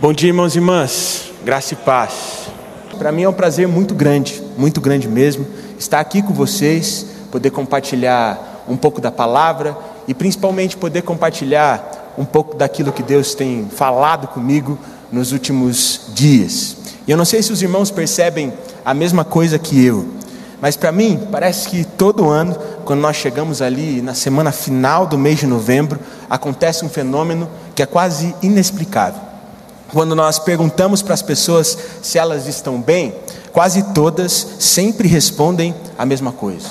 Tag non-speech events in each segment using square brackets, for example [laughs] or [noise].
Bom dia, irmãos e irmãs. Graça e paz. Para mim é um prazer muito grande, muito grande mesmo, estar aqui com vocês, poder compartilhar um pouco da palavra e principalmente poder compartilhar um pouco daquilo que Deus tem falado comigo nos últimos dias. E eu não sei se os irmãos percebem a mesma coisa que eu, mas para mim parece que todo ano, quando nós chegamos ali na semana final do mês de novembro, acontece um fenômeno que é quase inexplicável. Quando nós perguntamos para as pessoas se elas estão bem, quase todas sempre respondem a mesma coisa.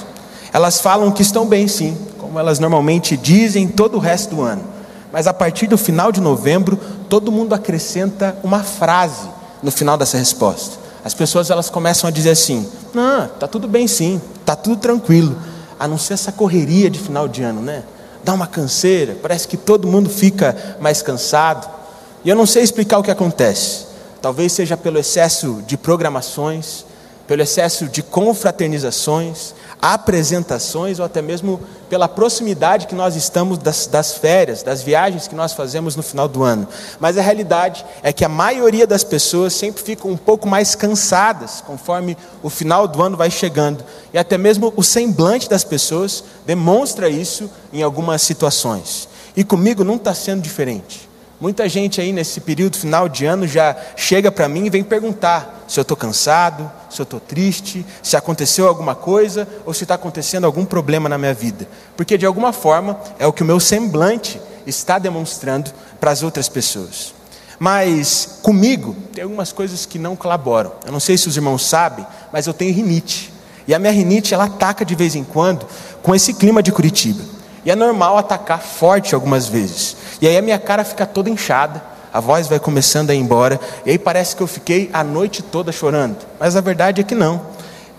Elas falam que estão bem, sim, como elas normalmente dizem todo o resto do ano. Mas a partir do final de novembro, todo mundo acrescenta uma frase no final dessa resposta. As pessoas elas começam a dizer assim: "Não, tá tudo bem sim, tá tudo tranquilo, a não ser essa correria de final de ano, né? Dá uma canseira, parece que todo mundo fica mais cansado. E eu não sei explicar o que acontece. Talvez seja pelo excesso de programações, pelo excesso de confraternizações, apresentações ou até mesmo pela proximidade que nós estamos das, das, férias, das viagens que nós fazemos no final do ano. Mas a realidade é que a maioria das pessoas sempre ficam um pouco mais cansadas conforme o final do ano vai chegando. E até mesmo o semblante das pessoas demonstra isso em algumas situações. E comigo não está sendo diferente. Muita gente aí nesse período final de ano já chega para mim e vem perguntar se eu estou cansado, se eu estou triste, se aconteceu alguma coisa ou se está acontecendo algum problema na minha vida. Porque de alguma forma é o que o meu semblante está demonstrando para as outras pessoas. Mas comigo tem algumas coisas que não colaboram. Eu não sei se os irmãos sabem, mas eu tenho rinite. E a minha rinite ela ataca de vez em quando com esse clima de Curitiba. E é normal atacar forte algumas vezes. E aí a minha cara fica toda inchada, a voz vai começando a ir embora, e aí parece que eu fiquei a noite toda chorando. Mas a verdade é que não.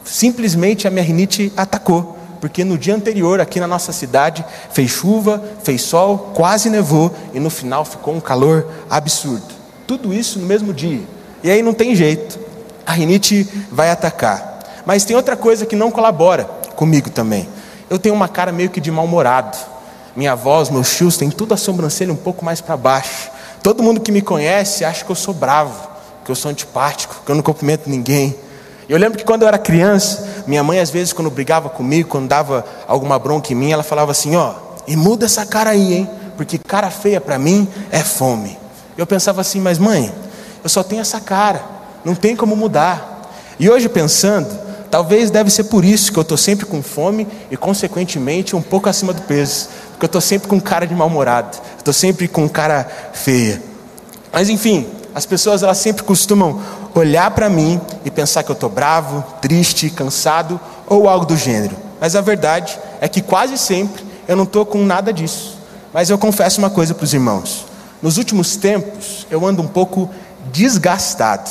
Simplesmente a minha rinite atacou, porque no dia anterior, aqui na nossa cidade, fez chuva, fez sol, quase nevou, e no final ficou um calor absurdo. Tudo isso no mesmo dia. E aí não tem jeito, a rinite vai atacar. Mas tem outra coisa que não colabora comigo também. Eu tenho uma cara meio que de mal-humorado. Minha voz, meus tios têm tudo a sobrancelha um pouco mais para baixo. Todo mundo que me conhece acha que eu sou bravo, que eu sou antipático, que eu não cumprimento ninguém. Eu lembro que quando eu era criança, minha mãe às vezes quando brigava comigo, quando dava alguma bronca em mim, ela falava assim, ó, e muda essa cara aí, hein? Porque cara feia para mim é fome. Eu pensava assim, mas mãe, eu só tenho essa cara, não tem como mudar. E hoje pensando, talvez deve ser por isso que eu estou sempre com fome e consequentemente um pouco acima do peso porque eu estou sempre com cara de mal-humorado, estou sempre com cara feia. Mas enfim, as pessoas elas sempre costumam olhar para mim e pensar que eu estou bravo, triste, cansado ou algo do gênero. Mas a verdade é que quase sempre eu não estou com nada disso. Mas eu confesso uma coisa para os irmãos: nos últimos tempos eu ando um pouco desgastado.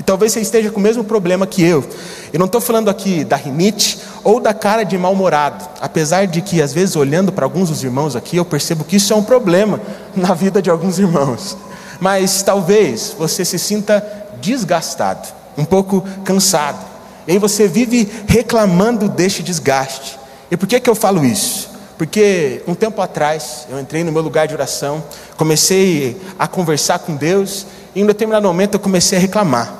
E talvez você esteja com o mesmo problema que eu. Eu não estou falando aqui da rinite ou da cara de mal-humorado, apesar de que, às vezes, olhando para alguns dos irmãos aqui, eu percebo que isso é um problema [laughs] na vida de alguns irmãos. Mas talvez você se sinta desgastado, um pouco cansado, e aí você vive reclamando deste desgaste. E por que, que eu falo isso? Porque um tempo atrás eu entrei no meu lugar de oração, comecei a conversar com Deus, e em um determinado momento eu comecei a reclamar.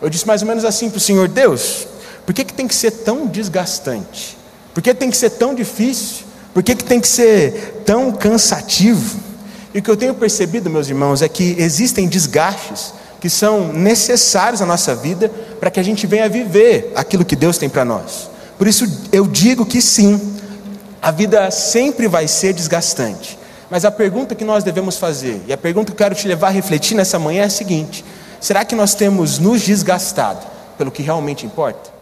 Eu disse mais ou menos assim para o Senhor: Deus, por que, que tem que ser tão desgastante? Por que tem que ser tão difícil? Por que, que tem que ser tão cansativo? E o que eu tenho percebido, meus irmãos, é que existem desgastes que são necessários na nossa vida para que a gente venha viver aquilo que Deus tem para nós. Por isso eu digo que sim, a vida sempre vai ser desgastante. Mas a pergunta que nós devemos fazer, e a pergunta que eu quero te levar a refletir nessa manhã é a seguinte: será que nós temos nos desgastado pelo que realmente importa?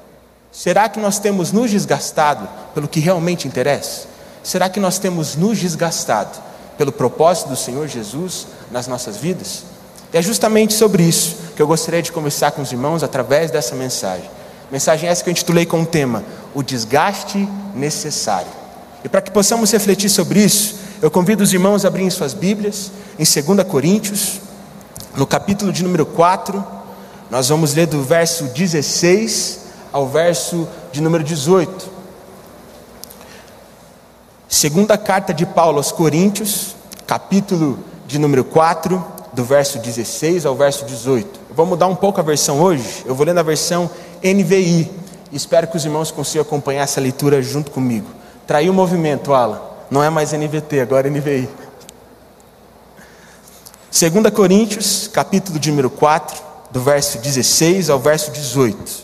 Será que nós temos nos desgastado pelo que realmente interessa? Será que nós temos nos desgastado pelo propósito do Senhor Jesus nas nossas vidas? E é justamente sobre isso que eu gostaria de conversar com os irmãos através dessa mensagem. Mensagem essa que eu intitulei com o tema O Desgaste Necessário. E para que possamos refletir sobre isso, eu convido os irmãos a abrirem suas Bíblias em 2 Coríntios, no capítulo de número 4, nós vamos ler do verso 16 ao verso de número 18. Segunda carta de Paulo aos Coríntios, capítulo de número 4, do verso 16 ao verso 18. Eu vou mudar um pouco a versão hoje, eu vou ler na versão NVI. Espero que os irmãos consigam acompanhar essa leitura junto comigo. Traiu o movimento, Alan. Não é mais NVT, agora é NVI. 2 Coríntios, capítulo de número 4, do verso 16 ao verso 18,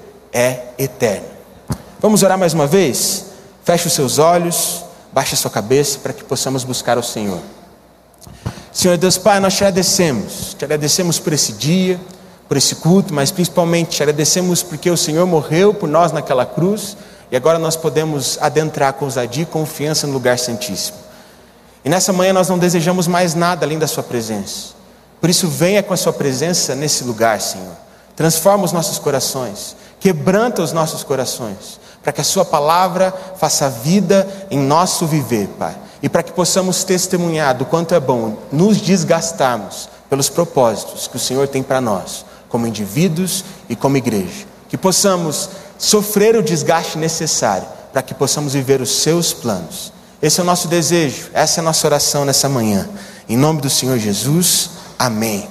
é eterno. Vamos orar mais uma vez? Feche os seus olhos, baixe a sua cabeça para que possamos buscar o Senhor. Senhor Deus Pai, nós te agradecemos, te agradecemos por esse dia, por esse culto, mas principalmente te agradecemos porque o Senhor morreu por nós naquela cruz e agora nós podemos adentrar com ousadia e confiança no lugar santíssimo. E nessa manhã nós não desejamos mais nada além da Sua presença. Por isso, venha com a Sua presença nesse lugar, Senhor. Transforma os nossos corações, quebranta os nossos corações, para que a Sua palavra faça vida em nosso viver, Pai. E para que possamos testemunhar do quanto é bom nos desgastarmos pelos propósitos que o Senhor tem para nós, como indivíduos e como igreja. Que possamos sofrer o desgaste necessário para que possamos viver os Seus planos. Esse é o nosso desejo, essa é a nossa oração nessa manhã. Em nome do Senhor Jesus, amém.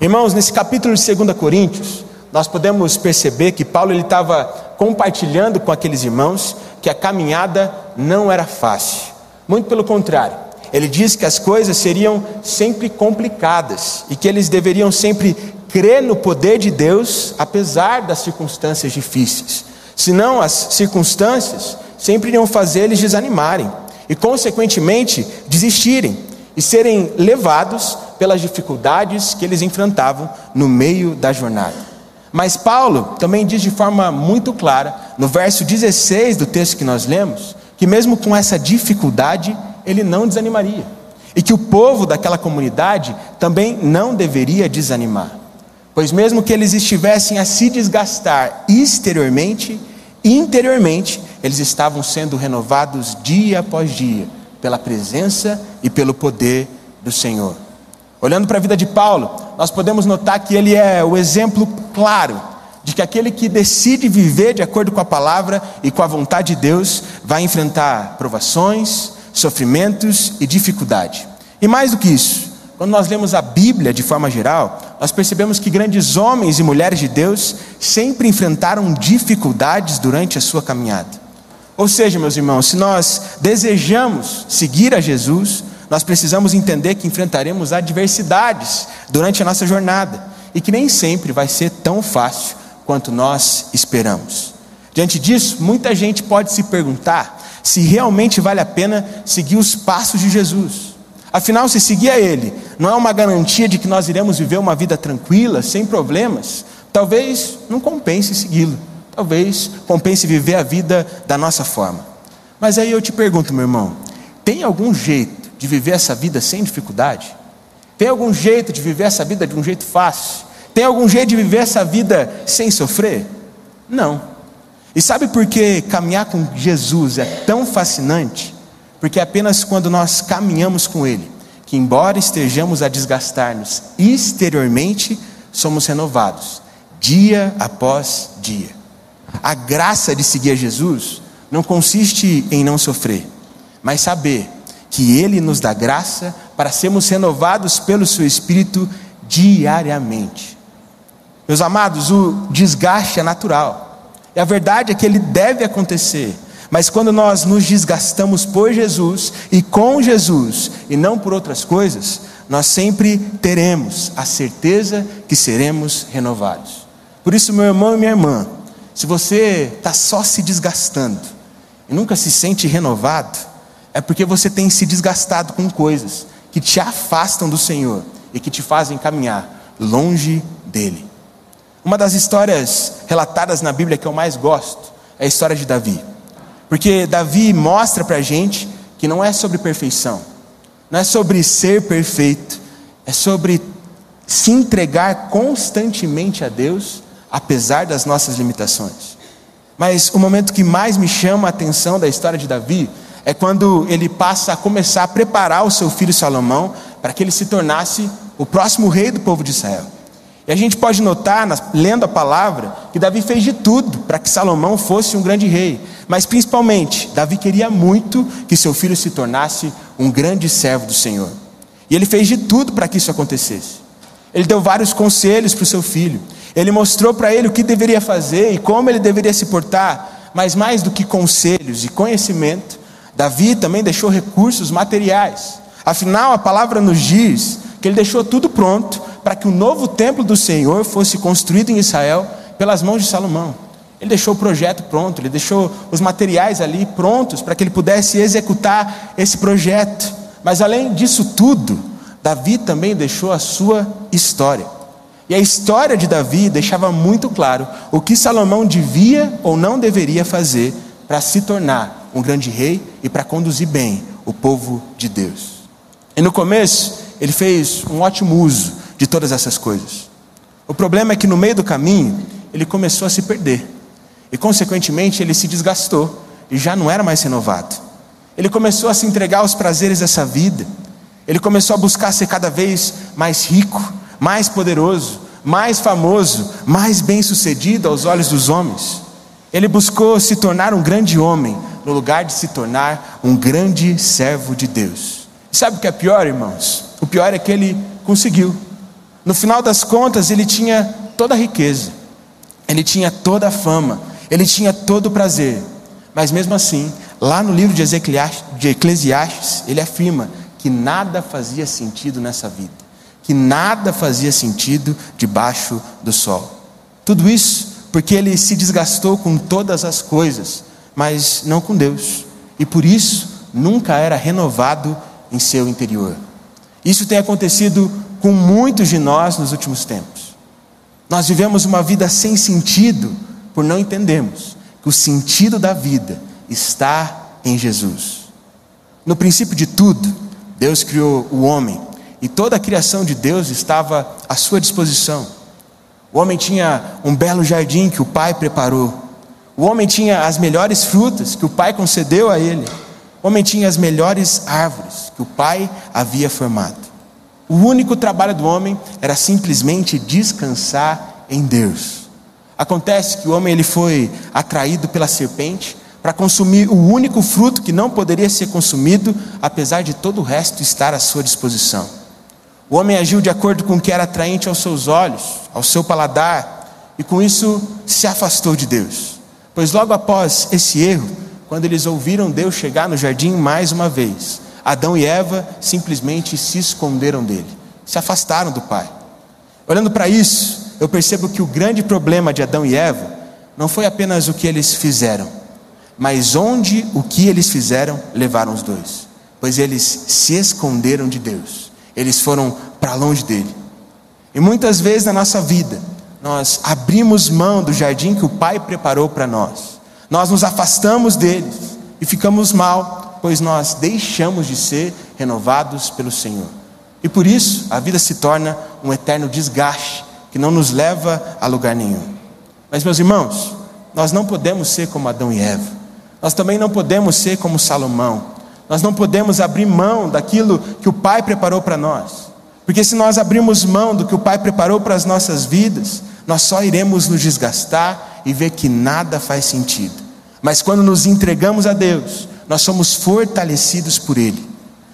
Irmãos, nesse capítulo de 2 Coríntios, nós podemos perceber que Paulo estava compartilhando com aqueles irmãos que a caminhada não era fácil. Muito pelo contrário, ele diz que as coisas seriam sempre complicadas e que eles deveriam sempre crer no poder de Deus, apesar das circunstâncias difíceis. Senão, as circunstâncias sempre iriam fazer eles desanimarem e, consequentemente, desistirem e serem levados pelas dificuldades que eles enfrentavam no meio da jornada. Mas Paulo também diz de forma muito clara, no verso 16 do texto que nós lemos, que mesmo com essa dificuldade, ele não desanimaria. E que o povo daquela comunidade também não deveria desanimar. Pois mesmo que eles estivessem a se desgastar exteriormente, interiormente eles estavam sendo renovados dia após dia, pela presença e pelo poder do Senhor. Olhando para a vida de Paulo, nós podemos notar que ele é o exemplo claro de que aquele que decide viver de acordo com a palavra e com a vontade de Deus vai enfrentar provações, sofrimentos e dificuldade. E mais do que isso, quando nós lemos a Bíblia de forma geral, nós percebemos que grandes homens e mulheres de Deus sempre enfrentaram dificuldades durante a sua caminhada. Ou seja, meus irmãos, se nós desejamos seguir a Jesus, nós precisamos entender que enfrentaremos adversidades durante a nossa jornada e que nem sempre vai ser tão fácil quanto nós esperamos. Diante disso, muita gente pode se perguntar se realmente vale a pena seguir os passos de Jesus. Afinal, se seguir a Ele não é uma garantia de que nós iremos viver uma vida tranquila, sem problemas, talvez não compense segui-lo. Talvez compense viver a vida da nossa forma. Mas aí eu te pergunto, meu irmão: tem algum jeito de viver essa vida sem dificuldade? Tem algum jeito de viver essa vida de um jeito fácil? Tem algum jeito de viver essa vida sem sofrer? Não. E sabe por que caminhar com Jesus é tão fascinante? Porque é apenas quando nós caminhamos com Ele, que embora estejamos a desgastar-nos exteriormente, somos renovados, dia após dia. A graça de seguir a Jesus não consiste em não sofrer, mas saber que Ele nos dá graça para sermos renovados pelo Seu Espírito diariamente. Meus amados, o desgaste é natural, e a verdade é que ele deve acontecer, mas quando nós nos desgastamos por Jesus e com Jesus, e não por outras coisas, nós sempre teremos a certeza que seremos renovados. Por isso, meu irmão e minha irmã, se você está só se desgastando e nunca se sente renovado, é porque você tem se desgastado com coisas que te afastam do Senhor e que te fazem caminhar longe dele. Uma das histórias relatadas na Bíblia que eu mais gosto é a história de Davi, porque Davi mostra para a gente que não é sobre perfeição, não é sobre ser perfeito, é sobre se entregar constantemente a Deus, apesar das nossas limitações. Mas o momento que mais me chama a atenção da história de Davi é quando ele passa a começar a preparar o seu filho Salomão para que ele se tornasse o próximo rei do povo de Israel. E a gente pode notar, lendo a palavra, que Davi fez de tudo para que Salomão fosse um grande rei. Mas principalmente, Davi queria muito que seu filho se tornasse um grande servo do Senhor. E ele fez de tudo para que isso acontecesse. Ele deu vários conselhos para o seu filho. Ele mostrou para ele o que deveria fazer e como ele deveria se portar. Mas mais do que conselhos e conhecimento, Davi também deixou recursos materiais. Afinal, a palavra nos diz que ele deixou tudo pronto para que o novo templo do Senhor fosse construído em Israel pelas mãos de Salomão. Ele deixou o projeto pronto, ele deixou os materiais ali prontos para que ele pudesse executar esse projeto. Mas além disso tudo, Davi também deixou a sua história. E a história de Davi deixava muito claro o que Salomão devia ou não deveria fazer para se tornar um grande rei e para conduzir bem o povo de Deus. E no começo, ele fez um ótimo uso de todas essas coisas. O problema é que no meio do caminho, ele começou a se perder. E, consequentemente, ele se desgastou e já não era mais renovado. Ele começou a se entregar aos prazeres dessa vida. Ele começou a buscar ser cada vez mais rico, mais poderoso, mais famoso, mais bem-sucedido aos olhos dos homens. Ele buscou se tornar um grande homem, no lugar de se tornar um grande servo de Deus. E sabe o que é pior, irmãos? O pior é que ele conseguiu. No final das contas, ele tinha toda a riqueza, ele tinha toda a fama, ele tinha todo o prazer, mas mesmo assim, lá no livro de Eclesiastes, ele afirma que nada fazia sentido nessa vida, que nada fazia sentido debaixo do sol. Tudo isso porque ele se desgastou com todas as coisas, mas não com Deus, e por isso nunca era renovado em seu interior. Isso tem acontecido com muitos de nós nos últimos tempos. Nós vivemos uma vida sem sentido por não entendermos que o sentido da vida está em Jesus. No princípio de tudo, Deus criou o homem e toda a criação de Deus estava à sua disposição. O homem tinha um belo jardim que o pai preparou. O homem tinha as melhores frutas que o pai concedeu a ele. O homem tinha as melhores árvores que o pai havia formado. O único trabalho do homem era simplesmente descansar em Deus. Acontece que o homem ele foi atraído pela serpente para consumir o único fruto que não poderia ser consumido, apesar de todo o resto estar à sua disposição. O homem agiu de acordo com o que era atraente aos seus olhos, ao seu paladar, e com isso se afastou de Deus. Pois logo após esse erro, quando eles ouviram Deus chegar no jardim mais uma vez, Adão e Eva simplesmente se esconderam dele, se afastaram do Pai. Olhando para isso, eu percebo que o grande problema de Adão e Eva não foi apenas o que eles fizeram, mas onde o que eles fizeram levaram os dois, pois eles se esconderam de Deus, eles foram para longe dele. E muitas vezes na nossa vida, nós abrimos mão do jardim que o Pai preparou para nós, nós nos afastamos deles e ficamos mal pois nós deixamos de ser renovados pelo Senhor. E por isso a vida se torna um eterno desgaste que não nos leva a lugar nenhum. Mas, meus irmãos, nós não podemos ser como Adão e Eva, nós também não podemos ser como Salomão, nós não podemos abrir mão daquilo que o Pai preparou para nós, porque se nós abrirmos mão do que o Pai preparou para as nossas vidas, nós só iremos nos desgastar e ver que nada faz sentido. Mas quando nos entregamos a Deus, nós somos fortalecidos por Ele.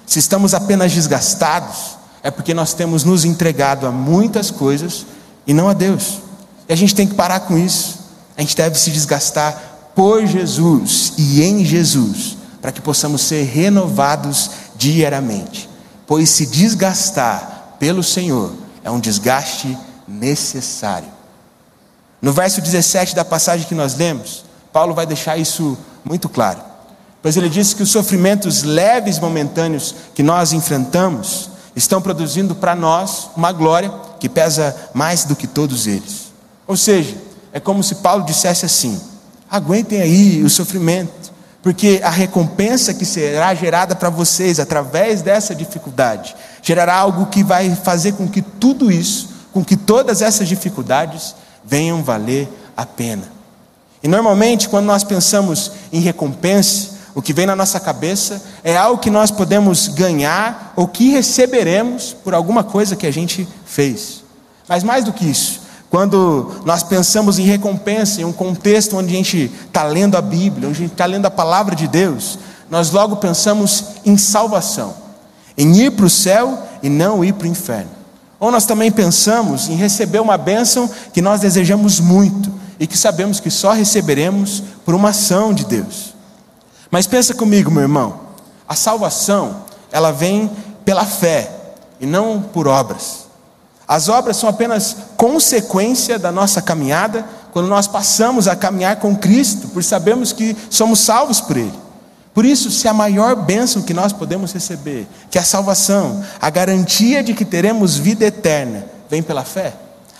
Se estamos apenas desgastados, é porque nós temos nos entregado a muitas coisas e não a Deus. E a gente tem que parar com isso. A gente deve se desgastar por Jesus e em Jesus, para que possamos ser renovados diariamente. Pois se desgastar pelo Senhor é um desgaste necessário. No verso 17 da passagem que nós lemos, Paulo vai deixar isso muito claro pois ele disse que os sofrimentos leves momentâneos que nós enfrentamos estão produzindo para nós uma glória que pesa mais do que todos eles. Ou seja, é como se Paulo dissesse assim: aguentem aí o sofrimento, porque a recompensa que será gerada para vocês através dessa dificuldade gerará algo que vai fazer com que tudo isso, com que todas essas dificuldades venham valer a pena. E normalmente, quando nós pensamos em recompensa, o que vem na nossa cabeça é algo que nós podemos ganhar ou que receberemos por alguma coisa que a gente fez. Mas mais do que isso, quando nós pensamos em recompensa, em um contexto onde a gente está lendo a Bíblia, onde a gente está lendo a palavra de Deus, nós logo pensamos em salvação, em ir para o céu e não ir para o inferno. Ou nós também pensamos em receber uma bênção que nós desejamos muito e que sabemos que só receberemos por uma ação de Deus. Mas pensa comigo, meu irmão, a salvação, ela vem pela fé e não por obras. As obras são apenas consequência da nossa caminhada, quando nós passamos a caminhar com Cristo, por sabermos que somos salvos por Ele. Por isso, se a maior bênção que nós podemos receber, que é a salvação, a garantia de que teremos vida eterna, vem pela fé,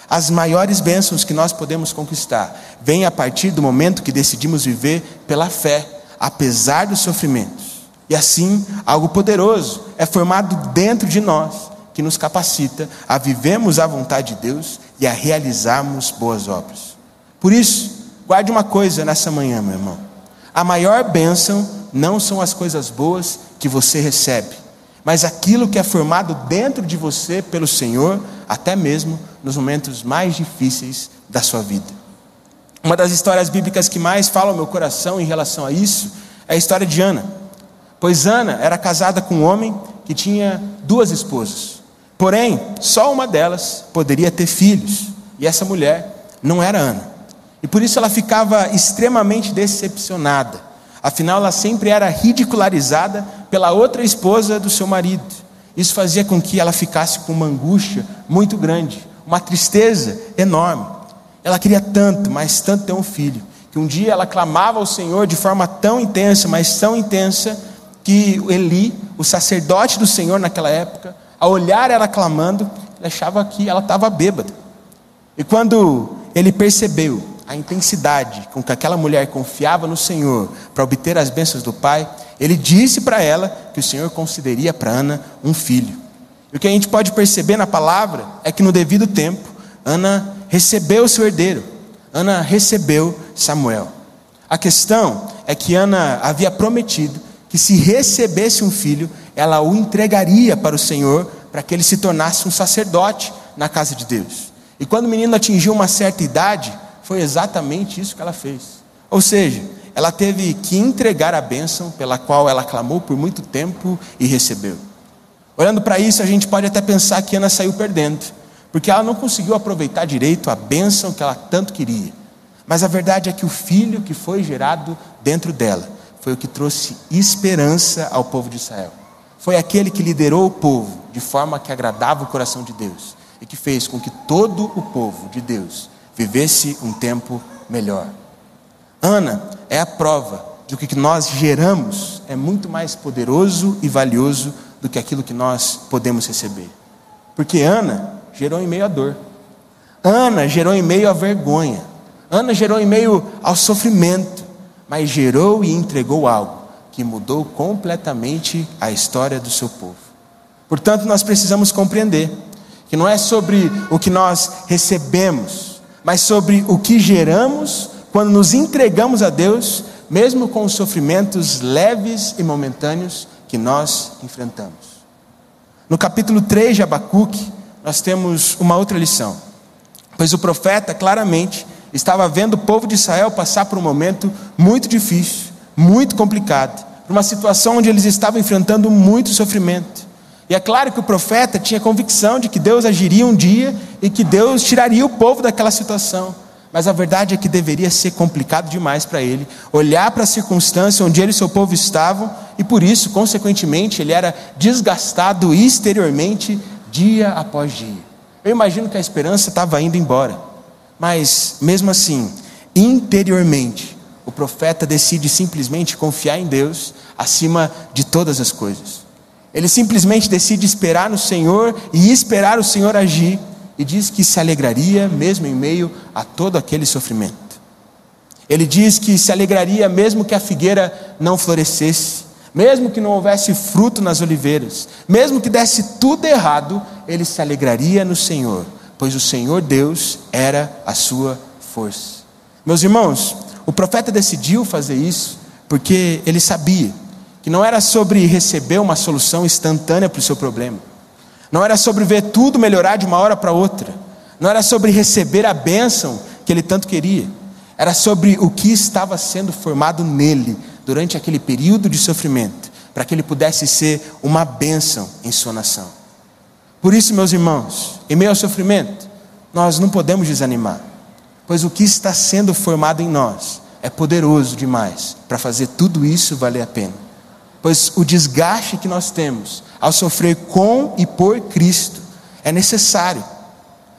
as maiores bênçãos que nós podemos conquistar vêm a partir do momento que decidimos viver pela fé apesar dos sofrimentos. E assim, algo poderoso é formado dentro de nós, que nos capacita a vivermos a vontade de Deus e a realizarmos boas obras. Por isso, guarde uma coisa nessa manhã, meu irmão. A maior bênção não são as coisas boas que você recebe, mas aquilo que é formado dentro de você pelo Senhor, até mesmo nos momentos mais difíceis da sua vida. Uma das histórias bíblicas que mais fala ao meu coração em relação a isso é a história de Ana. Pois Ana era casada com um homem que tinha duas esposas. Porém, só uma delas poderia ter filhos, e essa mulher não era Ana. E por isso ela ficava extremamente decepcionada. Afinal, ela sempre era ridicularizada pela outra esposa do seu marido. Isso fazia com que ela ficasse com uma angústia muito grande, uma tristeza enorme. Ela queria tanto, mas tanto ter um filho, que um dia ela clamava ao Senhor de forma tão intensa, mas tão intensa, que Eli, o sacerdote do Senhor naquela época, ao olhar ela clamando, achava que ela estava bêbada. E quando ele percebeu a intensidade com que aquela mulher confiava no Senhor para obter as bênçãos do Pai, ele disse para ela que o Senhor concederia para Ana um filho. E o que a gente pode perceber na palavra é que no devido tempo, Ana recebeu o seu herdeiro. Ana recebeu Samuel. A questão é que Ana havia prometido que se recebesse um filho, ela o entregaria para o Senhor, para que ele se tornasse um sacerdote na casa de Deus. E quando o menino atingiu uma certa idade, foi exatamente isso que ela fez. Ou seja, ela teve que entregar a bênção pela qual ela clamou por muito tempo e recebeu. Olhando para isso, a gente pode até pensar que Ana saiu perdendo porque ela não conseguiu aproveitar direito a bênção que ela tanto queria. Mas a verdade é que o filho que foi gerado dentro dela foi o que trouxe esperança ao povo de Israel. Foi aquele que liderou o povo de forma que agradava o coração de Deus e que fez com que todo o povo de Deus vivesse um tempo melhor. Ana é a prova de que o que nós geramos é muito mais poderoso e valioso do que aquilo que nós podemos receber. Porque Ana gerou em meio à dor. Ana gerou em meio à vergonha. Ana gerou em meio ao sofrimento, mas gerou e entregou algo que mudou completamente a história do seu povo. Portanto, nós precisamos compreender que não é sobre o que nós recebemos, mas sobre o que geramos quando nos entregamos a Deus, mesmo com os sofrimentos leves e momentâneos que nós enfrentamos. No capítulo 3 de Abacuque, nós temos uma outra lição. Pois o profeta claramente estava vendo o povo de Israel passar por um momento muito difícil, muito complicado, por uma situação onde eles estavam enfrentando muito sofrimento. E é claro que o profeta tinha convicção de que Deus agiria um dia e que Deus tiraria o povo daquela situação. Mas a verdade é que deveria ser complicado demais para ele olhar para a circunstância onde ele e seu povo estavam, e por isso, consequentemente, ele era desgastado exteriormente dia após dia. Eu imagino que a esperança estava indo embora, mas mesmo assim, interiormente, o profeta decide simplesmente confiar em Deus acima de todas as coisas. Ele simplesmente decide esperar no Senhor e esperar o Senhor agir, e diz que se alegraria mesmo em meio a todo aquele sofrimento. Ele diz que se alegraria mesmo que a figueira não florescesse, mesmo que não houvesse fruto nas oliveiras, mesmo que desse tudo errado, ele se alegraria no Senhor, pois o Senhor Deus era a sua força. Meus irmãos, o profeta decidiu fazer isso porque ele sabia que não era sobre receber uma solução instantânea para o seu problema, não era sobre ver tudo melhorar de uma hora para outra, não era sobre receber a bênção que ele tanto queria, era sobre o que estava sendo formado nele durante aquele período de sofrimento, para que ele pudesse ser uma bênção em sua nação. Por isso, meus irmãos, em meio ao sofrimento, nós não podemos desanimar, pois o que está sendo formado em nós é poderoso demais para fazer tudo isso valer a pena. Pois o desgaste que nós temos ao sofrer com e por Cristo é necessário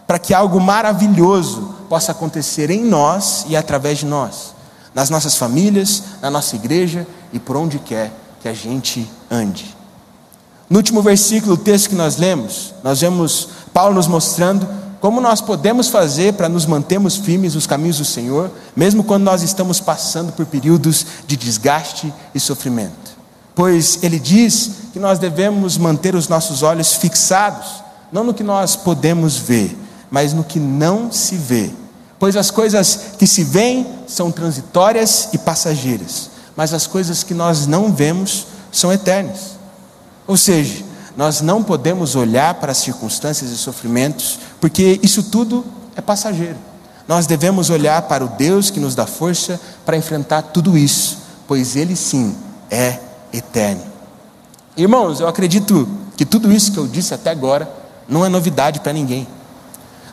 para que algo maravilhoso possa acontecer em nós e através de nós nas nossas famílias, na nossa igreja e por onde quer que a gente ande. No último versículo, o texto que nós lemos, nós vemos Paulo nos mostrando como nós podemos fazer para nos mantermos firmes nos caminhos do Senhor, mesmo quando nós estamos passando por períodos de desgaste e sofrimento. Pois ele diz que nós devemos manter os nossos olhos fixados, não no que nós podemos ver, mas no que não se vê Pois as coisas que se veem são transitórias e passageiras, mas as coisas que nós não vemos são eternas. Ou seja, nós não podemos olhar para as circunstâncias e sofrimentos, porque isso tudo é passageiro. Nós devemos olhar para o Deus que nos dá força para enfrentar tudo isso, pois Ele sim é eterno. Irmãos, eu acredito que tudo isso que eu disse até agora não é novidade para ninguém.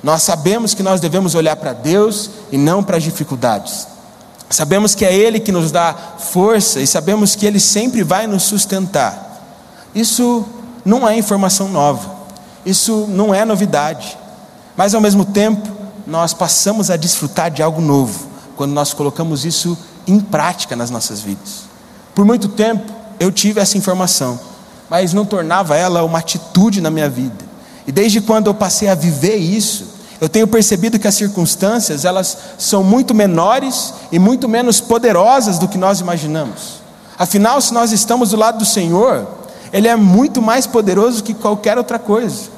Nós sabemos que nós devemos olhar para Deus e não para as dificuldades. Sabemos que é Ele que nos dá força e sabemos que Ele sempre vai nos sustentar. Isso não é informação nova, isso não é novidade, mas ao mesmo tempo nós passamos a desfrutar de algo novo quando nós colocamos isso em prática nas nossas vidas. Por muito tempo eu tive essa informação, mas não tornava ela uma atitude na minha vida. E desde quando eu passei a viver isso, eu tenho percebido que as circunstâncias, elas são muito menores e muito menos poderosas do que nós imaginamos. Afinal, se nós estamos do lado do Senhor, Ele é muito mais poderoso que qualquer outra coisa.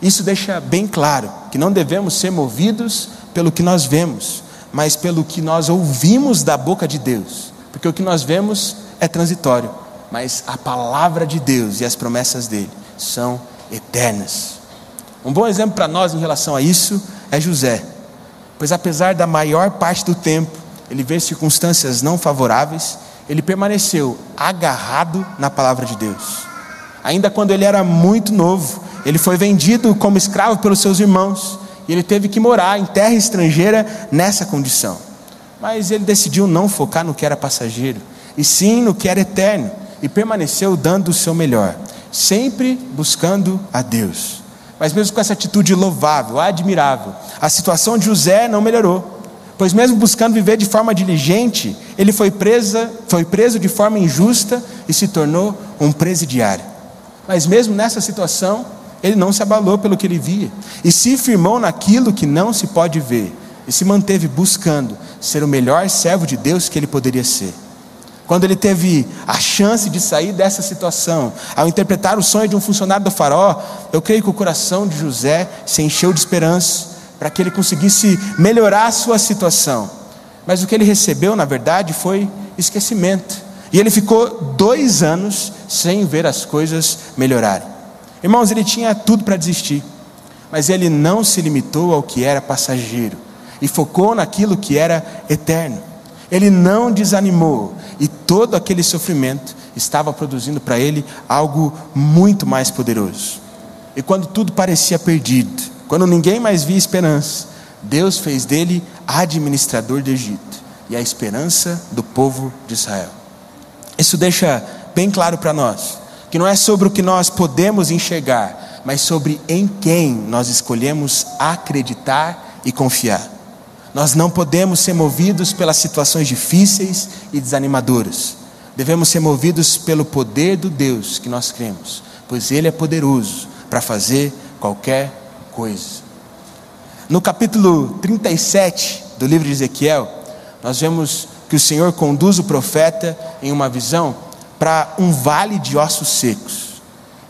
Isso deixa bem claro que não devemos ser movidos pelo que nós vemos, mas pelo que nós ouvimos da boca de Deus. Porque o que nós vemos é transitório, mas a palavra de Deus e as promessas dele são eternas. Um bom exemplo para nós em relação a isso é José, pois apesar da maior parte do tempo ele ver circunstâncias não favoráveis, ele permaneceu agarrado na palavra de Deus. Ainda quando ele era muito novo, ele foi vendido como escravo pelos seus irmãos e ele teve que morar em terra estrangeira nessa condição. Mas ele decidiu não focar no que era passageiro, e sim no que era eterno, e permaneceu dando o seu melhor, sempre buscando a Deus. Mas mesmo com essa atitude louvável, admirável, a situação de José não melhorou. Pois mesmo buscando viver de forma diligente, ele foi, presa, foi preso de forma injusta e se tornou um presidiário. Mas mesmo nessa situação, ele não se abalou pelo que ele via e se firmou naquilo que não se pode ver e se manteve buscando ser o melhor servo de Deus que ele poderia ser. Quando ele teve a chance de sair dessa situação, ao interpretar o sonho de um funcionário do farol, eu creio que o coração de José se encheu de esperança para que ele conseguisse melhorar a sua situação. Mas o que ele recebeu, na verdade, foi esquecimento. E ele ficou dois anos sem ver as coisas melhorarem. Irmãos, ele tinha tudo para desistir, mas ele não se limitou ao que era passageiro e focou naquilo que era eterno. Ele não desanimou, e todo aquele sofrimento estava produzindo para ele algo muito mais poderoso. E quando tudo parecia perdido, quando ninguém mais via esperança, Deus fez dele administrador do Egito e a esperança do povo de Israel. Isso deixa bem claro para nós que não é sobre o que nós podemos enxergar, mas sobre em quem nós escolhemos acreditar e confiar. Nós não podemos ser movidos pelas situações difíceis e desanimadoras. Devemos ser movidos pelo poder do Deus que nós cremos, pois Ele é poderoso para fazer qualquer coisa. No capítulo 37 do livro de Ezequiel, nós vemos que o Senhor conduz o profeta em uma visão para um vale de ossos secos.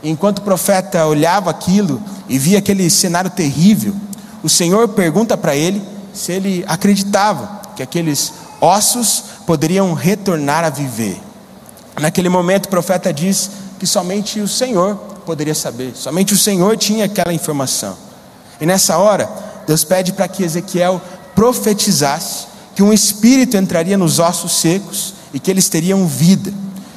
Enquanto o profeta olhava aquilo e via aquele cenário terrível, o Senhor pergunta para ele se ele acreditava que aqueles ossos poderiam retornar a viver. Naquele momento, o profeta diz que somente o Senhor poderia saber, somente o Senhor tinha aquela informação. E nessa hora, Deus pede para que Ezequiel profetizasse que um espírito entraria nos ossos secos e que eles teriam vida,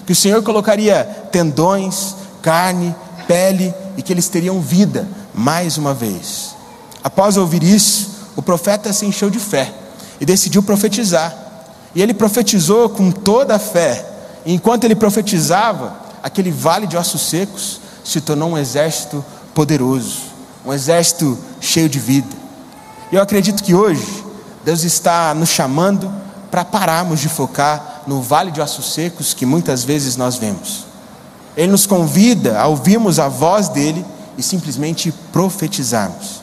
que o Senhor colocaria tendões, carne, pele e que eles teriam vida mais uma vez. Após ouvir isso, o profeta se encheu de fé e decidiu profetizar. E ele profetizou com toda a fé. E enquanto ele profetizava, aquele vale de ossos secos se tornou um exército poderoso, um exército cheio de vida. E eu acredito que hoje Deus está nos chamando para pararmos de focar no vale de ossos secos que muitas vezes nós vemos. Ele nos convida a ouvirmos a voz dele e simplesmente profetizarmos,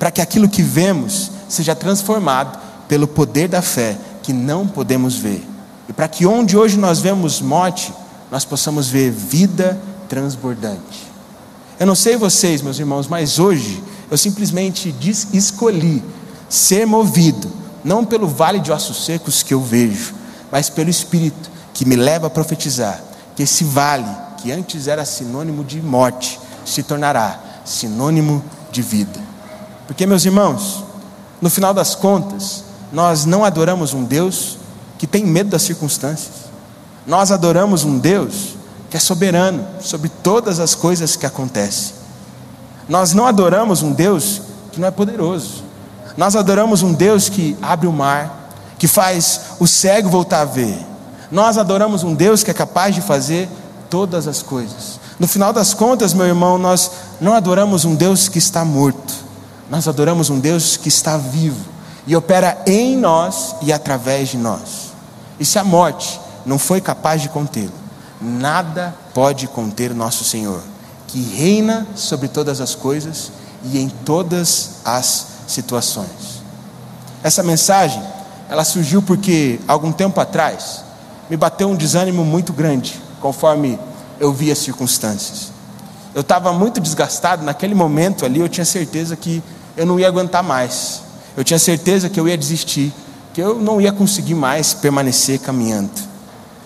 para que aquilo que vemos seja transformado pelo poder da fé que não podemos ver. E para que onde hoje nós vemos morte, nós possamos ver vida transbordante. Eu não sei vocês, meus irmãos, mas hoje eu simplesmente escolhi ser movido, não pelo vale de ossos secos que eu vejo, mas pelo Espírito que me leva a profetizar que esse vale, que antes era sinônimo de morte, se tornará sinônimo de vida. Porque, meus irmãos, no final das contas, nós não adoramos um Deus que tem medo das circunstâncias. Nós adoramos um Deus que é soberano sobre todas as coisas que acontecem. Nós não adoramos um Deus que não é poderoso. Nós adoramos um Deus que abre o mar, que faz o cego voltar a ver. Nós adoramos um Deus que é capaz de fazer todas as coisas. No final das contas, meu irmão, nós não adoramos um Deus que está morto. Nós adoramos um Deus que está vivo e opera em nós e através de nós. E se a morte não foi capaz de contê-lo, nada pode conter nosso Senhor, que reina sobre todas as coisas e em todas as situações. Essa mensagem, ela surgiu porque algum tempo atrás me bateu um desânimo muito grande, conforme eu vi as circunstâncias. Eu estava muito desgastado naquele momento ali, eu tinha certeza que eu não ia aguentar mais. Eu tinha certeza que eu ia desistir, que eu não ia conseguir mais permanecer caminhando.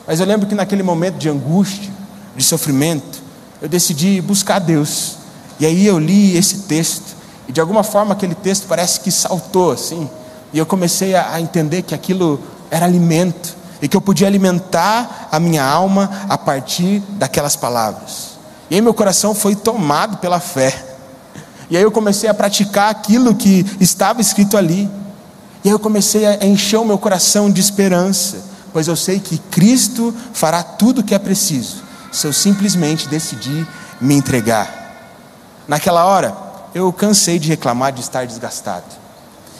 Mas eu lembro que naquele momento de angústia, de sofrimento, eu decidi buscar Deus. E aí eu li esse texto, e de alguma forma aquele texto parece que saltou assim. E eu comecei a, entender que aquilo era alimento, e que eu podia alimentar a minha alma a partir daquelas palavras. E aí meu coração foi tomado pela fé. E aí eu comecei a praticar aquilo que estava escrito ali. E aí eu comecei a encher o meu coração de esperança, pois eu sei que Cristo fará tudo o que é preciso, se eu simplesmente decidir me entregar. Naquela hora, eu cansei de reclamar de estar desgastado.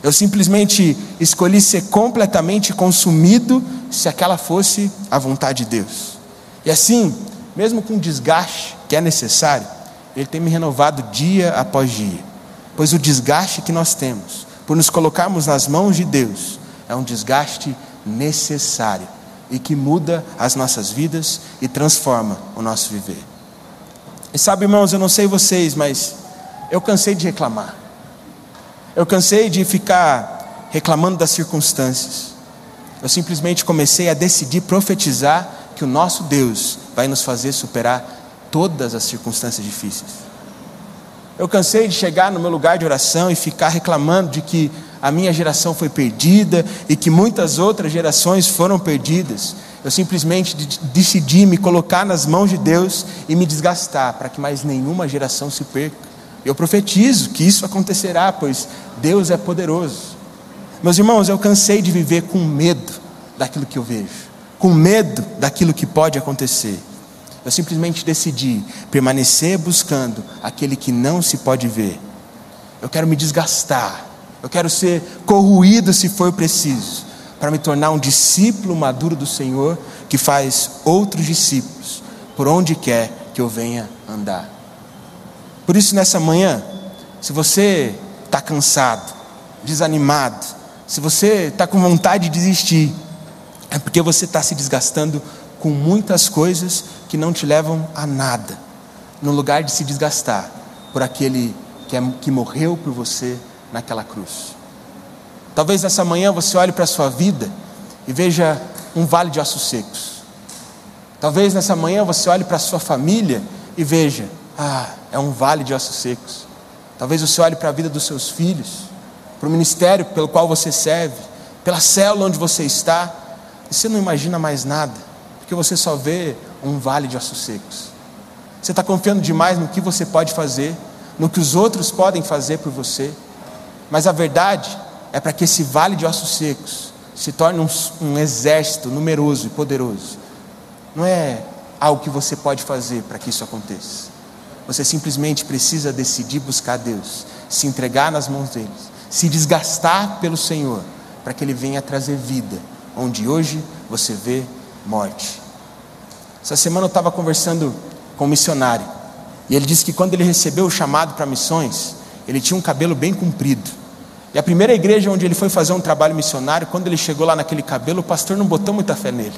Eu simplesmente escolhi ser completamente consumido se aquela fosse a vontade de Deus. E assim, mesmo com o desgaste que é necessário, ele tem me renovado dia após dia. Pois o desgaste que nós temos por nos colocarmos nas mãos de Deus é um desgaste necessário e que muda as nossas vidas e transforma o nosso viver. E sabe, irmãos, eu não sei vocês, mas eu cansei de reclamar. Eu cansei de ficar reclamando das circunstâncias. Eu simplesmente comecei a decidir profetizar que o nosso Deus vai nos fazer superar todas as circunstâncias difíceis. Eu cansei de chegar no meu lugar de oração e ficar reclamando de que a minha geração foi perdida e que muitas outras gerações foram perdidas. Eu simplesmente decidi me colocar nas mãos de Deus e me desgastar para que mais nenhuma geração se perca. Eu profetizo que isso acontecerá, pois Deus é poderoso. Meus irmãos, eu cansei de viver com medo daquilo que eu vejo, com medo daquilo que pode acontecer. Eu simplesmente decidi permanecer buscando aquele que não se pode ver. Eu quero me desgastar. Eu quero ser corroído se for preciso, para me tornar um discípulo maduro do Senhor que faz outros discípulos por onde quer que eu venha andar. Por isso, nessa manhã, se você está cansado, desanimado, se você está com vontade de desistir, é porque você está se desgastando com muitas coisas que não te levam a nada, no lugar de se desgastar por aquele que, é, que morreu por você naquela cruz. Talvez nessa manhã você olhe para a sua vida e veja um vale de ossos secos. Talvez nessa manhã você olhe para a sua família e veja, ah, é um vale de ossos secos. Talvez você olhe para a vida dos seus filhos, para o ministério pelo qual você serve, pela célula onde você está, e você não imagina mais nada, porque você só vê um vale de ossos secos. Você está confiando demais no que você pode fazer, no que os outros podem fazer por você, mas a verdade é para que esse vale de ossos secos se torne um, um exército numeroso e poderoso. Não é algo que você pode fazer para que isso aconteça. Você simplesmente precisa decidir buscar Deus, se entregar nas mãos dele, se desgastar pelo Senhor, para que Ele venha trazer vida, onde hoje você vê morte. Essa semana eu estava conversando com um missionário, e ele disse que quando ele recebeu o chamado para missões, ele tinha um cabelo bem comprido. E a primeira igreja onde ele foi fazer um trabalho missionário, quando ele chegou lá naquele cabelo, o pastor não botou muita fé nele.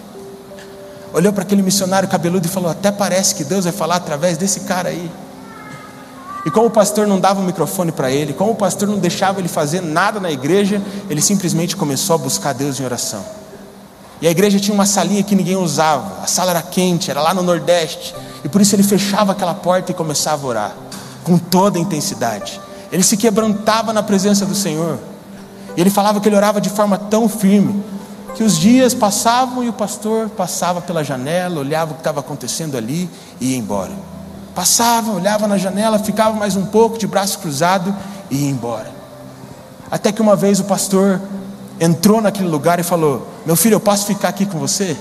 Olhou para aquele missionário cabeludo e falou: Até parece que Deus vai falar através desse cara aí. E como o pastor não dava o microfone para ele, como o pastor não deixava ele fazer nada na igreja, ele simplesmente começou a buscar Deus em oração. E a igreja tinha uma salinha que ninguém usava, a sala era quente, era lá no Nordeste, e por isso ele fechava aquela porta e começava a orar, com toda a intensidade. Ele se quebrantava na presença do Senhor, e ele falava que ele orava de forma tão firme, que os dias passavam e o pastor passava pela janela, olhava o que estava acontecendo ali e ia embora. Passava, olhava na janela, ficava mais um pouco de braço cruzado e ia embora. Até que uma vez o pastor entrou naquele lugar e falou: Meu filho, eu posso ficar aqui com você?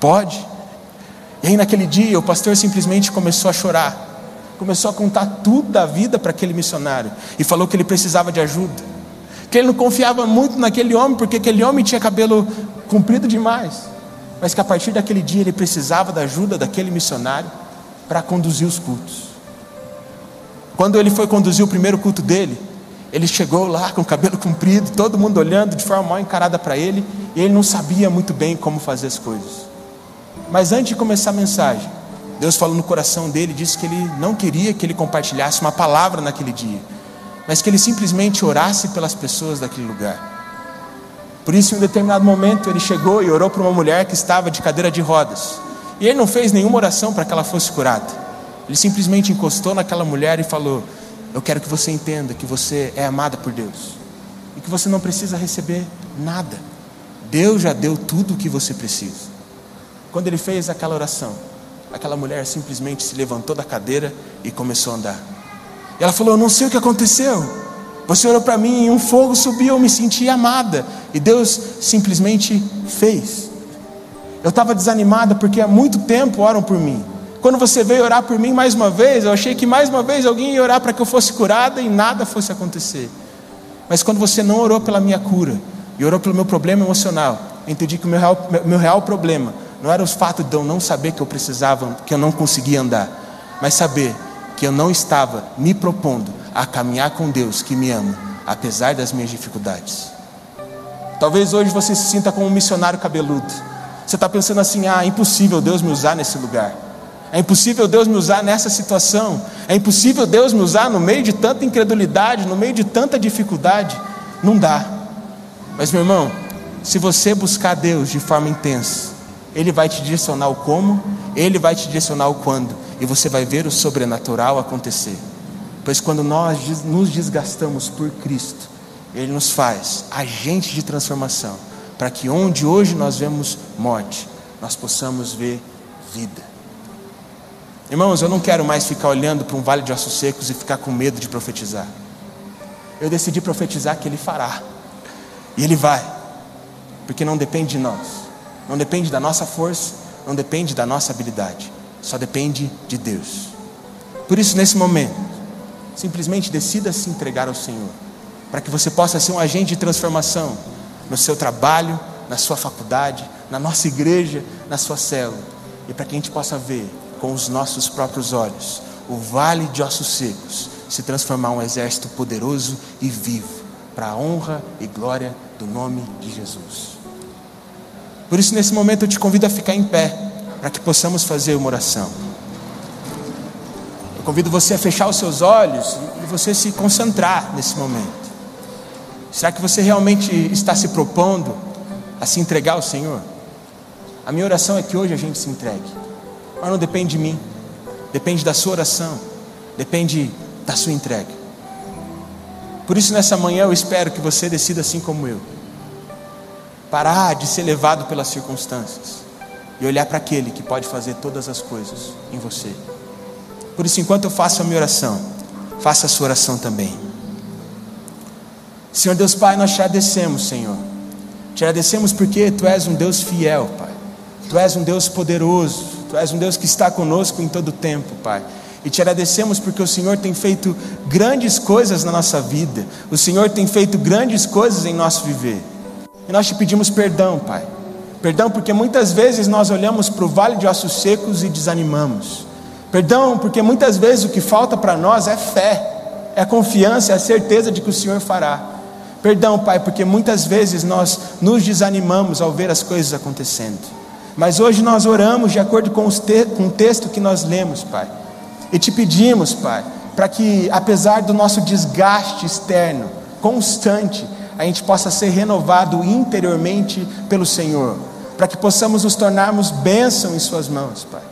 Pode. E aí naquele dia o pastor simplesmente começou a chorar, começou a contar tudo da vida para aquele missionário e falou que ele precisava de ajuda que ele não confiava muito naquele homem, porque aquele homem tinha cabelo comprido demais, mas que a partir daquele dia ele precisava da ajuda daquele missionário para conduzir os cultos. Quando ele foi conduzir o primeiro culto dele, ele chegou lá com o cabelo comprido, todo mundo olhando de forma mal encarada para ele, e ele não sabia muito bem como fazer as coisas. Mas antes de começar a mensagem, Deus falou no coração dele, disse que ele não queria que ele compartilhasse uma palavra naquele dia mas que ele simplesmente orasse pelas pessoas daquele lugar. Por isso, em um determinado momento, ele chegou e orou para uma mulher que estava de cadeira de rodas. E ele não fez nenhuma oração para que ela fosse curada. Ele simplesmente encostou naquela mulher e falou: Eu quero que você entenda que você é amada por Deus e que você não precisa receber nada. Deus já deu tudo o que você precisa. Quando ele fez aquela oração, aquela mulher simplesmente se levantou da cadeira e começou a andar. Ela falou: Eu não sei o que aconteceu. Você orou para mim e um fogo subiu, eu me senti amada. E Deus simplesmente fez. Eu estava desanimada porque há muito tempo oram por mim. Quando você veio orar por mim mais uma vez, eu achei que mais uma vez alguém ia orar para que eu fosse curada e nada fosse acontecer. Mas quando você não orou pela minha cura e orou pelo meu problema emocional, entendi que o meu real, meu real problema não era o fato de eu não saber que eu precisava, que eu não conseguia andar, mas saber que eu não estava me propondo a caminhar com Deus que me ama, apesar das minhas dificuldades. Talvez hoje você se sinta como um missionário cabeludo. Você está pensando assim: ah, é impossível Deus me usar nesse lugar. É impossível Deus me usar nessa situação. É impossível Deus me usar no meio de tanta incredulidade, no meio de tanta dificuldade. Não dá. Mas, meu irmão, se você buscar Deus de forma intensa, Ele vai te direcionar o como, Ele vai te direcionar o quando e você vai ver o sobrenatural acontecer. Pois quando nós nos desgastamos por Cristo, Ele nos faz agentes de transformação, para que onde hoje nós vemos morte, nós possamos ver vida. Irmãos, eu não quero mais ficar olhando para um vale de ossos secos e ficar com medo de profetizar. Eu decidi profetizar que Ele fará, e Ele vai, porque não depende de nós, não depende da nossa força, não depende da nossa habilidade só depende de Deus. Por isso, nesse momento, simplesmente decida se entregar ao Senhor, para que você possa ser um agente de transformação no seu trabalho, na sua faculdade, na nossa igreja, na sua célula, e para que a gente possa ver com os nossos próprios olhos o vale de ossos secos se transformar em um exército poderoso e vivo, para a honra e glória do nome de Jesus. Por isso, nesse momento, eu te convido a ficar em pé, para que possamos fazer uma oração. Eu convido você a fechar os seus olhos e você se concentrar nesse momento. Será que você realmente está se propondo a se entregar ao Senhor? A minha oração é que hoje a gente se entregue, mas não depende de mim, depende da sua oração, depende da sua entrega. Por isso, nessa manhã, eu espero que você decida assim como eu, parar de ser levado pelas circunstâncias e olhar para aquele que pode fazer todas as coisas em você. Por isso, enquanto eu faço a minha oração, faça a sua oração também. Senhor Deus Pai, nós te agradecemos, Senhor. Te agradecemos porque Tu és um Deus fiel, Pai. Tu és um Deus poderoso. Tu és um Deus que está conosco em todo o tempo, Pai. E te agradecemos porque o Senhor tem feito grandes coisas na nossa vida. O Senhor tem feito grandes coisas em nosso viver. E nós te pedimos perdão, Pai. Perdão porque muitas vezes nós olhamos para o vale de ossos secos e desanimamos. Perdão, porque muitas vezes o que falta para nós é fé, é a confiança, é a certeza de que o Senhor fará. Perdão, Pai, porque muitas vezes nós nos desanimamos ao ver as coisas acontecendo. Mas hoje nós oramos de acordo com, te com o texto que nós lemos, Pai. E te pedimos, Pai, para que apesar do nosso desgaste externo constante, a gente possa ser renovado interiormente pelo Senhor, para que possamos nos tornarmos bênção em Suas mãos, Pai.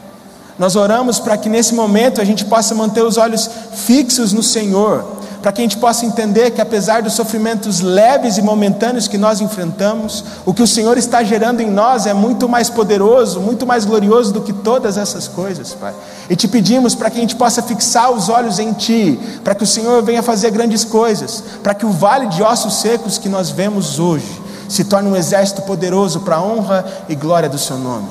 Nós oramos para que nesse momento a gente possa manter os olhos fixos no Senhor, para que a gente possa entender que apesar dos sofrimentos leves e momentâneos que nós enfrentamos, o que o Senhor está gerando em nós é muito mais poderoso, muito mais glorioso do que todas essas coisas, Pai. E te pedimos para que a gente possa fixar os olhos em Ti, para que o Senhor venha fazer grandes coisas, para que o vale de ossos secos que nós vemos hoje se torne um exército poderoso para a honra e glória do Seu nome.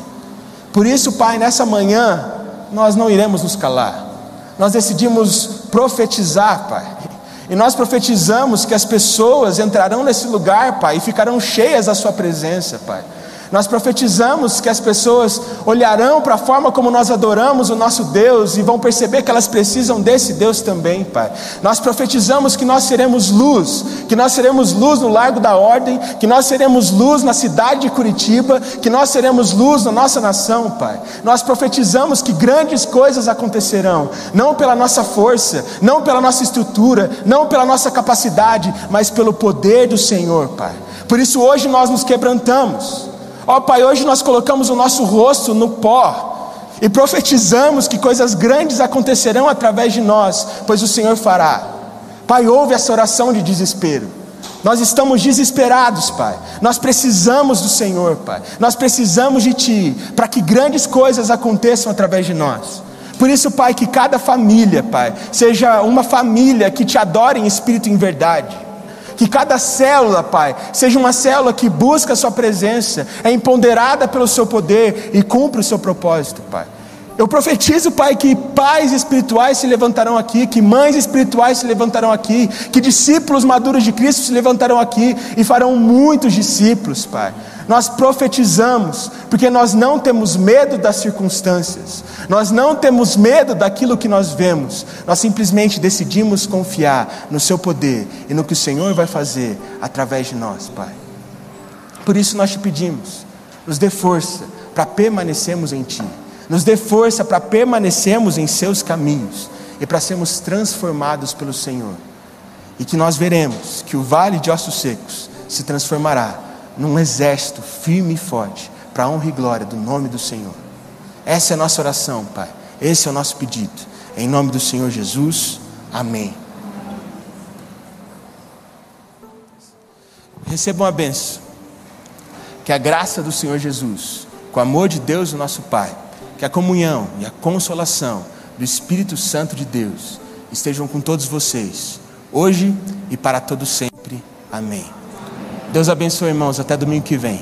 Por isso, Pai, nessa manhã, nós não iremos nos calar. Nós decidimos profetizar, Pai. E nós profetizamos que as pessoas entrarão nesse lugar, Pai, e ficarão cheias da Sua presença, Pai. Nós profetizamos que as pessoas olharão para a forma como nós adoramos o nosso Deus e vão perceber que elas precisam desse Deus também, Pai. Nós profetizamos que nós seremos luz, que nós seremos luz no Largo da Ordem, que nós seremos luz na cidade de Curitiba, que nós seremos luz na nossa nação, Pai. Nós profetizamos que grandes coisas acontecerão, não pela nossa força, não pela nossa estrutura, não pela nossa capacidade, mas pelo poder do Senhor, Pai. Por isso hoje nós nos quebrantamos. Ó Pai, hoje nós colocamos o nosso rosto no pó e profetizamos que coisas grandes acontecerão através de nós, pois o Senhor fará. Pai, ouve essa oração de desespero. Nós estamos desesperados, Pai. Nós precisamos do Senhor, Pai. Nós precisamos de Ti, para que grandes coisas aconteçam através de nós. Por isso, Pai, que cada família, Pai, seja uma família que te adore em espírito e em verdade que cada célula, Pai, seja uma célula que busca a Sua presença, é empoderada pelo Seu poder e cumpre o Seu propósito, Pai. Eu profetizo, Pai, que pais espirituais se levantarão aqui, que mães espirituais se levantarão aqui, que discípulos maduros de Cristo se levantarão aqui e farão muitos discípulos, Pai. Nós profetizamos, porque nós não temos medo das circunstâncias, nós não temos medo daquilo que nós vemos, nós simplesmente decidimos confiar no Seu poder e no que o Senhor vai fazer através de nós, Pai. Por isso nós te pedimos, nos dê força para permanecermos em Ti, nos dê força para permanecermos em Seus caminhos e para sermos transformados pelo Senhor. E que nós veremos que o vale de ossos secos se transformará num exército firme e forte, para a honra e glória do nome do Senhor. Essa é a nossa oração, Pai. Esse é o nosso pedido. Em nome do Senhor Jesus. Amém. Recebam a benção. Que a graça do Senhor Jesus, com o amor de Deus, o nosso Pai, que a comunhão e a consolação do Espírito Santo de Deus estejam com todos vocês, hoje e para todo sempre. Amém. Deus abençoe, irmãos. Até domingo que vem.